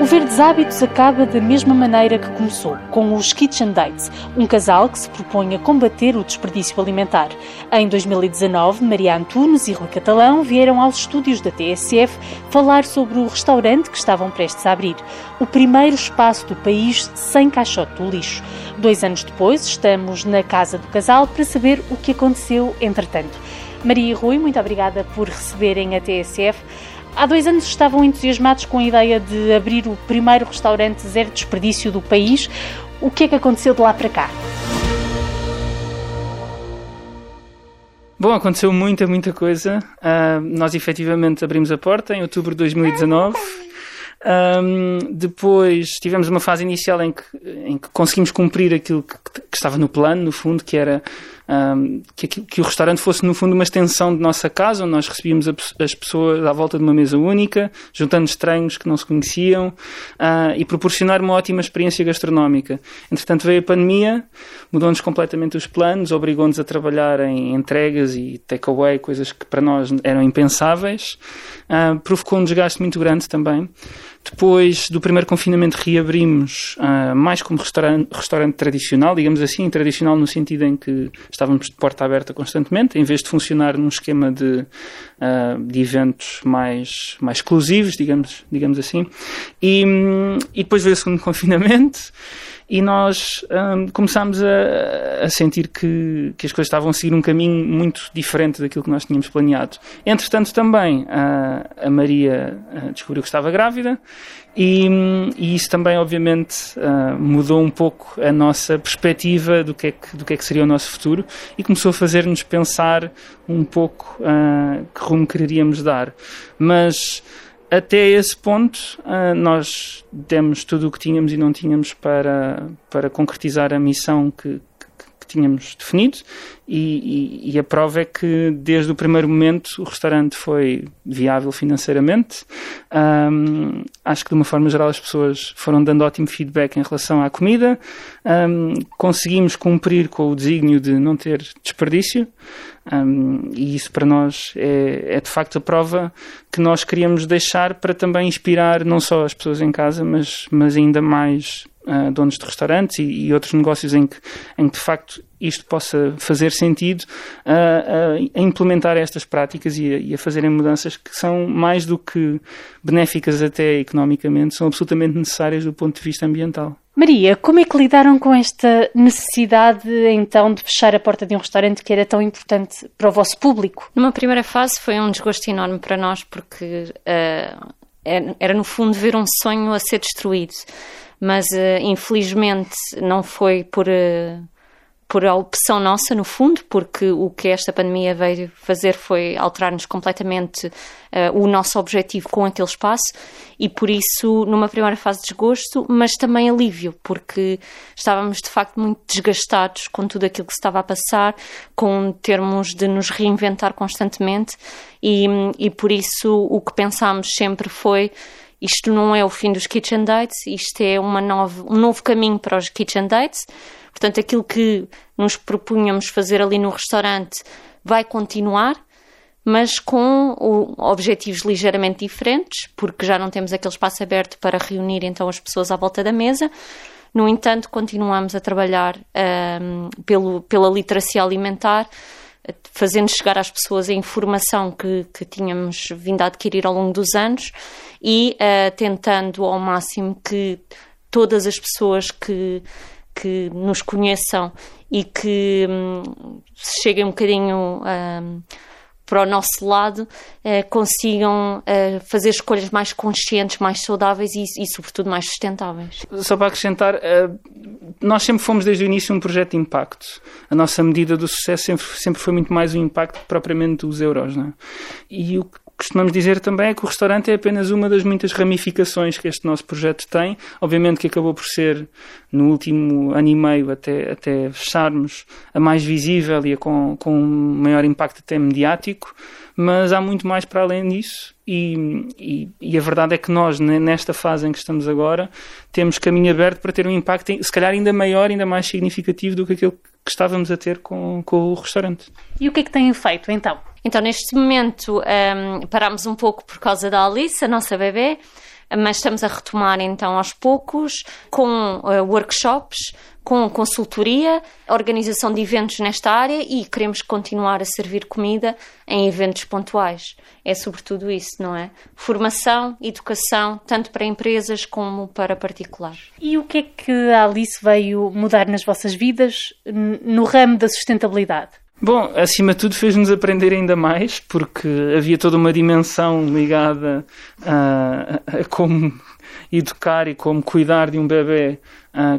O Verdes Hábitos acaba da mesma maneira que começou, com os Kitchen Dates, um casal que se propõe a combater o desperdício alimentar. Em 2019, Maria Antunes e Rui Catalão vieram aos estúdios da TSF falar sobre o restaurante que estavam prestes a abrir, o primeiro espaço do país sem caixote do lixo. Dois anos depois, estamos na casa do casal para saber o que aconteceu entretanto. Maria e Rui, muito obrigada por receberem a TSF. Há dois anos estavam entusiasmados com a ideia de abrir o primeiro restaurante zero desperdício do país. O que é que aconteceu de lá para cá? Bom, aconteceu muita, muita coisa. Uh, nós efetivamente abrimos a porta em outubro de 2019. Um, depois tivemos uma fase inicial em que, em que conseguimos cumprir aquilo que, que, estava no plano, no fundo, que era um, que, que, o restaurante fosse, no fundo, uma extensão de nossa casa, onde nós recebíamos a, as pessoas à volta de uma mesa única, juntando estranhos que não se conheciam uh, e proporcionar uma ótima experiência gastronómica. Entretanto, veio a pandemia, mudou-nos completamente os planos, obrigou-nos a trabalhar em entregas e takeaway, coisas que para nós eram impensáveis, uh, provocou um desgaste muito grande também. Depois do primeiro confinamento reabrimos uh, mais como restaurante, restaurante tradicional, digamos assim, tradicional no sentido em que estávamos de porta aberta constantemente, em vez de funcionar num esquema de, uh, de eventos mais, mais exclusivos, digamos, digamos assim. E, e depois veio o segundo confinamento e nós um, começámos a, a, sentir que, que as coisas estavam a seguir um caminho muito diferente daquilo que nós tínhamos planeado. Entretanto, também a, a Maria descobriu que estava grávida e, e isso também, obviamente, uh, mudou um pouco a nossa perspectiva do que, é que, do que é que seria o nosso futuro e começou a fazer-nos pensar um pouco uh, que rumo quereríamos dar. Mas até esse ponto, uh, nós demos tudo o que tínhamos e não tínhamos para, para concretizar a missão que, tínhamos definido e, e, e, a prova é que desde o primeiro momento o restaurante foi viável financeiramente. Um, acho que de uma forma geral as pessoas foram dando ótimo feedback em relação à comida. Um, conseguimos cumprir com o desígnio de não ter desperdício. Um, e isso para nós é, é, de facto a prova que nós queríamos deixar para também inspirar não só as pessoas em casa, mas, mas ainda mais uh, donos de restaurantes e, e, outros negócios em que, em que de facto isto possa fazer sentido uh, a implementar estas práticas e a, e a fazerem mudanças que são mais do que benéficas até economicamente, são absolutamente necessárias do ponto de vista ambiental. Maria, como é que lidaram com esta necessidade então de fechar a porta de um restaurante que era tão importante para o vosso público? Numa primeira fase foi um desgosto enorme para nós porque uh, era no fundo ver um sonho a ser destruído mas uh, infelizmente não foi por, uh, por a opção nossa, no fundo, porque o que esta pandemia veio fazer foi alterar-nos completamente uh, o nosso objetivo com aquele espaço e por isso, numa primeira fase, desgosto, mas também alívio, porque estávamos de facto muito desgastados com tudo aquilo que se estava a passar, com termos de nos reinventar constantemente e, e por isso o que pensámos sempre foi isto não é o fim dos kitchen dates, isto é uma nova, um novo caminho para os kitchen dates. Portanto, aquilo que nos propunhamos fazer ali no restaurante vai continuar, mas com objetivos ligeiramente diferentes, porque já não temos aquele espaço aberto para reunir então as pessoas à volta da mesa. No entanto, continuamos a trabalhar um, pelo, pela literacia alimentar, fazendo chegar às pessoas a informação que, que tínhamos vindo a adquirir ao longo dos anos e uh, tentando ao máximo que todas as pessoas que, que nos conheçam e que um, cheguem um bocadinho um, para o nosso lado uh, consigam uh, fazer escolhas mais conscientes, mais saudáveis e, e, sobretudo, mais sustentáveis. Só para acrescentar, uh, nós sempre fomos desde o início um projeto de impacto. A nossa medida do sucesso sempre, sempre foi muito mais o impacto que propriamente os euros. Não é? E o que costumamos dizer também é que o restaurante é apenas uma das muitas ramificações que este nosso projeto tem. Obviamente que acabou por ser, no último ano e meio, até, até fecharmos, a mais visível e a com, com maior impacto até mediático, mas há muito mais para além disso. E, e, e, a verdade é que nós, nesta fase em que estamos agora, temos caminho aberto para ter um impacto, se calhar ainda maior, ainda mais significativo do que aquele que estávamos a ter com, com o restaurante. E o que é que têm feito então? Então, neste momento, um, parámos um pouco por causa da Alice, a nossa bebê. mas estamos a retomar então aos poucos com uh, workshops, com consultoria, organização de eventos nesta área e queremos continuar a servir comida em eventos pontuais. É sobretudo isso, não é? Formação, educação, tanto para empresas como para particulares. E o que é que a Alice veio mudar nas vossas vidas no ramo da sustentabilidade? Bom, acima de tudo fez-nos aprender ainda mais, porque havia toda uma dimensão ligada a, a, como educar e como cuidar de um bebê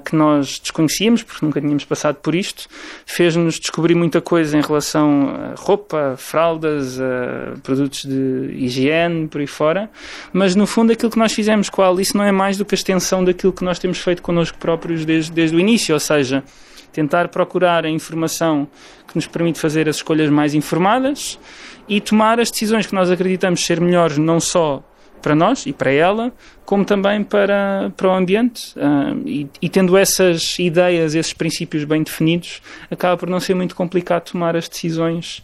que nós desconhecíamos, porque nunca tínhamos passado por isto. Fez-nos descobrir muita coisa em relação a roupa, fraldas, a produtos de higiene, por aí fora. Mas no fundo, aquilo que nós fizemos com a Alice não é mais do que a extensão daquilo que nós temos feito connosco próprios desde, desde o início, ou seja, tentar procurar a informação que nos permite fazer as escolhas mais informadas e tomar as decisões que nós acreditamos ser melhores não só para nós e para ela, como também para, para o ambiente. Uh, e, e, tendo essas ideias, esses princípios bem definidos, acaba por não ser muito complicado tomar as decisões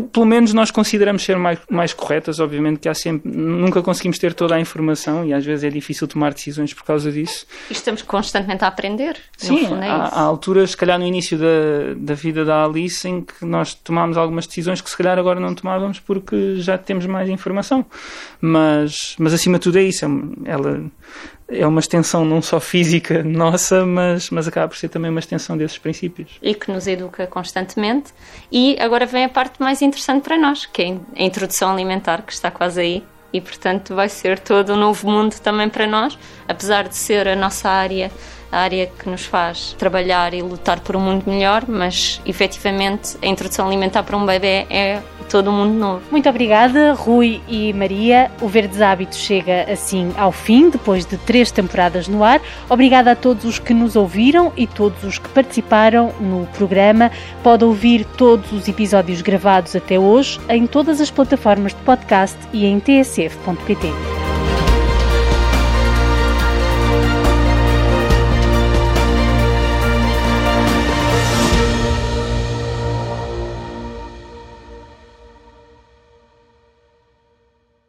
que pelo menos nós consideramos ser mais, mais corretas. Obviamente que há sempre, nunca conseguimos ter toda a informação e às vezes é difícil tomar decisões por causa disso. E estamos constantemente a aprender. Sim, é há, há, alturas, se calhar no início da, da vida da Alice, em que nós tomámos algumas decisões que se calhar agora não tomávamos porque já temos mais informação. Mas, mas acima de tudo é isso. É ela é uma extensão não só física nossa, mas, mas acaba por ser também uma extensão desses princípios. E que nos educa constantemente. E agora vem a parte mais interessante para nós, que é a introdução alimentar, que está quase aí. E, portanto, vai ser todo um novo mundo também para nós, apesar de ser a nossa área a área que nos faz trabalhar e lutar por um mundo melhor, mas efetivamente a introdução alimentar para um bebê é todo um mundo novo. Muito obrigada, Rui e Maria. O Verdes Hábitos chega assim ao fim, depois de três temporadas no ar. Obrigada a todos os que nos ouviram e todos os que participaram no programa. Pode ouvir todos os episódios gravados até hoje em todas as plataformas de podcast e em tsf.pt.